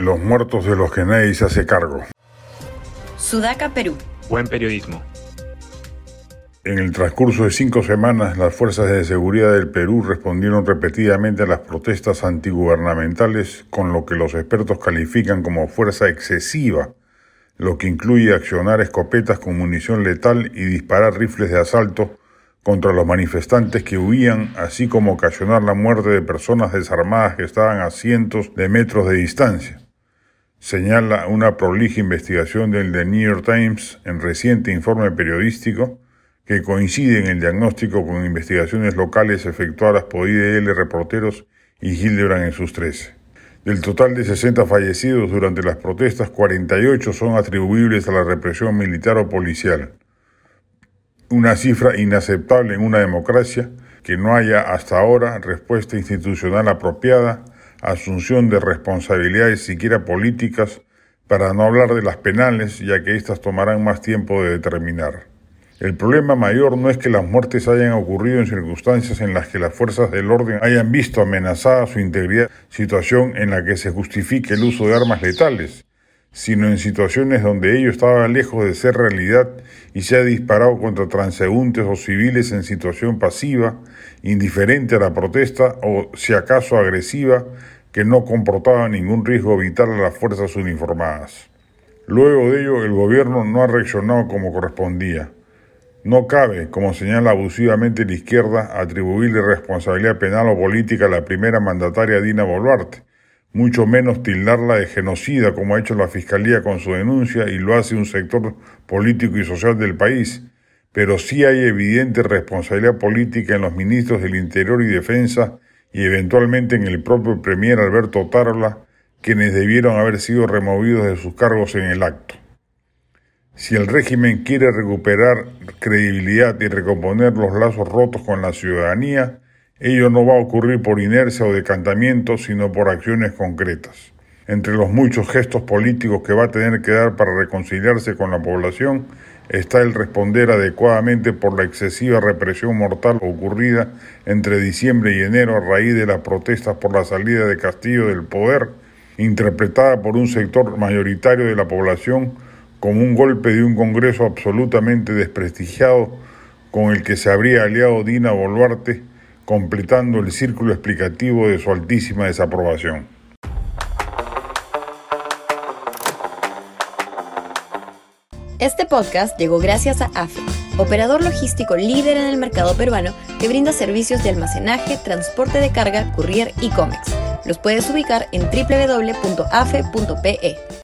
Los muertos de los que nadie se hace cargo. Sudaca, Perú. Buen periodismo. En el transcurso de cinco semanas, las fuerzas de seguridad del Perú respondieron repetidamente a las protestas antigubernamentales con lo que los expertos califican como fuerza excesiva, lo que incluye accionar escopetas con munición letal y disparar rifles de asalto contra los manifestantes que huían, así como ocasionar la muerte de personas desarmadas que estaban a cientos de metros de distancia. Señala una prolija investigación del The New York Times en reciente informe periodístico que coincide en el diagnóstico con investigaciones locales efectuadas por IDL Reporteros y Hildebrand en sus 13. Del total de 60 fallecidos durante las protestas, 48 son atribuibles a la represión militar o policial una cifra inaceptable en una democracia que no haya hasta ahora respuesta institucional apropiada, asunción de responsabilidades siquiera políticas, para no hablar de las penales, ya que éstas tomarán más tiempo de determinar. El problema mayor no es que las muertes hayan ocurrido en circunstancias en las que las fuerzas del orden hayan visto amenazada su integridad, situación en la que se justifique el uso de armas letales, sino en situaciones donde ello estaba lejos de ser realidad y se ha disparado contra transeúntes o civiles en situación pasiva, indiferente a la protesta o, si acaso, agresiva, que no comportaba ningún riesgo vital a las fuerzas uniformadas. Luego de ello, el gobierno no ha reaccionado como correspondía. No cabe, como señala abusivamente la izquierda, atribuirle responsabilidad penal o política a la primera mandataria Dina Boluarte, mucho menos tildarla de genocida como ha hecho la Fiscalía con su denuncia y lo hace un sector político y social del país, pero sí hay evidente responsabilidad política en los ministros del Interior y Defensa y eventualmente en el propio Premier Alberto Tarola, quienes debieron haber sido removidos de sus cargos en el acto. Si el régimen quiere recuperar credibilidad y recomponer los lazos rotos con la ciudadanía, Ello no va a ocurrir por inercia o decantamiento, sino por acciones concretas. Entre los muchos gestos políticos que va a tener que dar para reconciliarse con la población está el responder adecuadamente por la excesiva represión mortal ocurrida entre diciembre y enero a raíz de las protestas por la salida de Castillo del poder, interpretada por un sector mayoritario de la población como un golpe de un Congreso absolutamente desprestigiado con el que se habría aliado Dina Boluarte completando el círculo explicativo de su altísima desaprobación. Este podcast llegó gracias a AFE, operador logístico líder en el mercado peruano que brinda servicios de almacenaje, transporte de carga, courier y cómics. Los puedes ubicar en www.afe.pe.